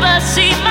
never see my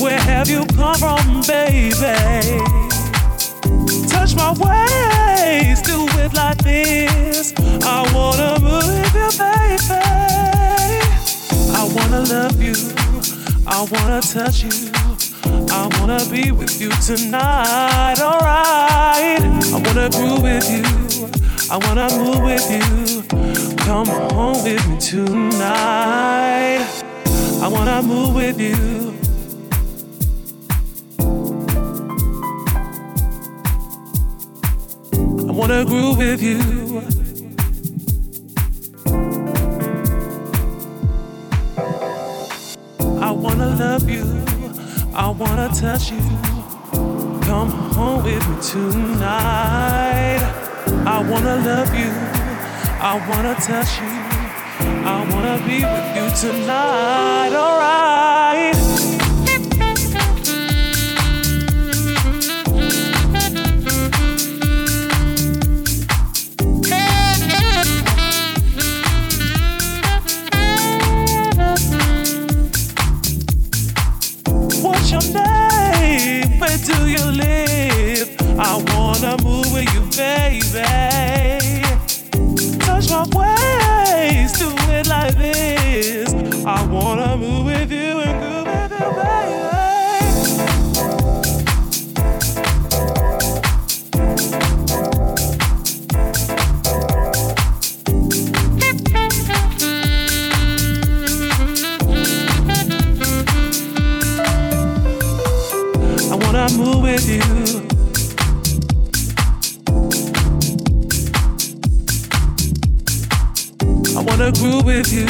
Where have you come from, baby? Touch my ways, do it like this. I wanna move you, baby. I wanna love you, I wanna touch you. I wanna be with you tonight, alright. I wanna groove with you, I wanna move with you. Come home with me tonight. I wanna move with you. I wanna groove with you. I wanna love you. I wanna touch you. Come home with me tonight. I wanna love you. I wanna touch you. I wanna be with you tonight, alright. What's your name? Where do you live? I wanna move with you, baby. Touch my waist, I wanna move with you and groove with you, baby. I wanna move with you. wanna groove with you.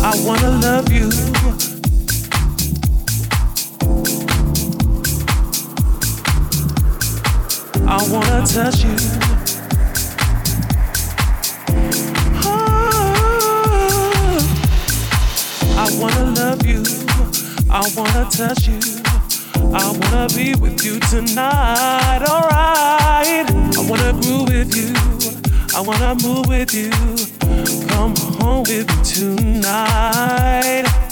I wanna love you. I wanna touch you. Oh, I wanna love you. I wanna touch you. I wanna be with you tonight, alright. I wanna groove with you. I wanna move with you. Come home with me tonight.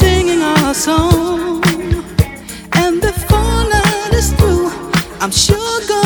singing our song. And before night is through, I'm sure God.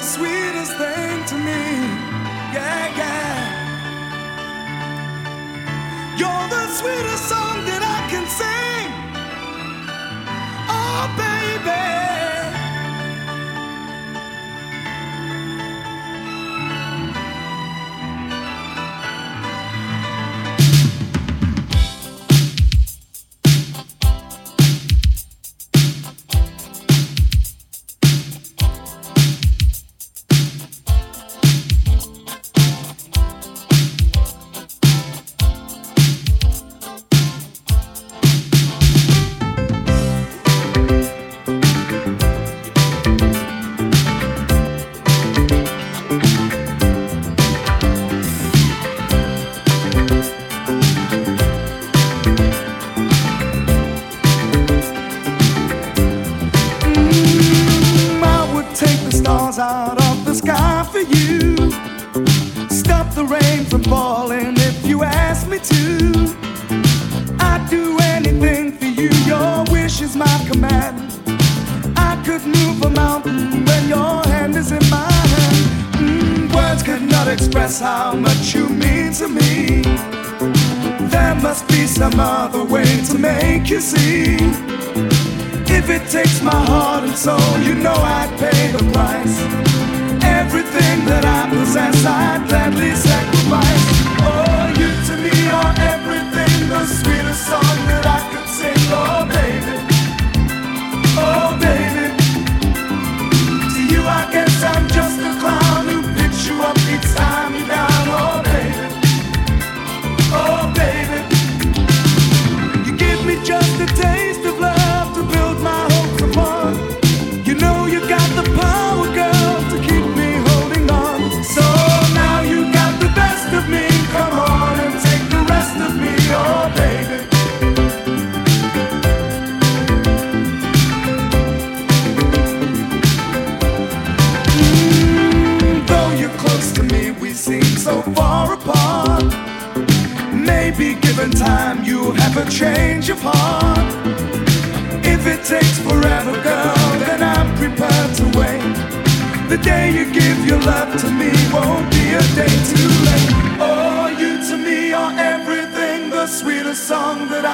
the sweetest thing to me. Yeah, yeah. You're the sweetest song that I can sing. Oh, baby.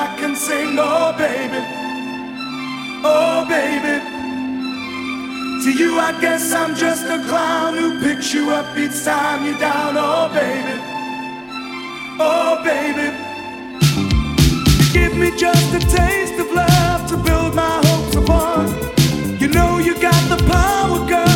I can sing, oh baby, oh baby. To you, I guess I'm just a clown who picks you up each time you're down, oh baby, oh baby. Give me just a taste of love to build my hopes upon. You know you got the power, girl.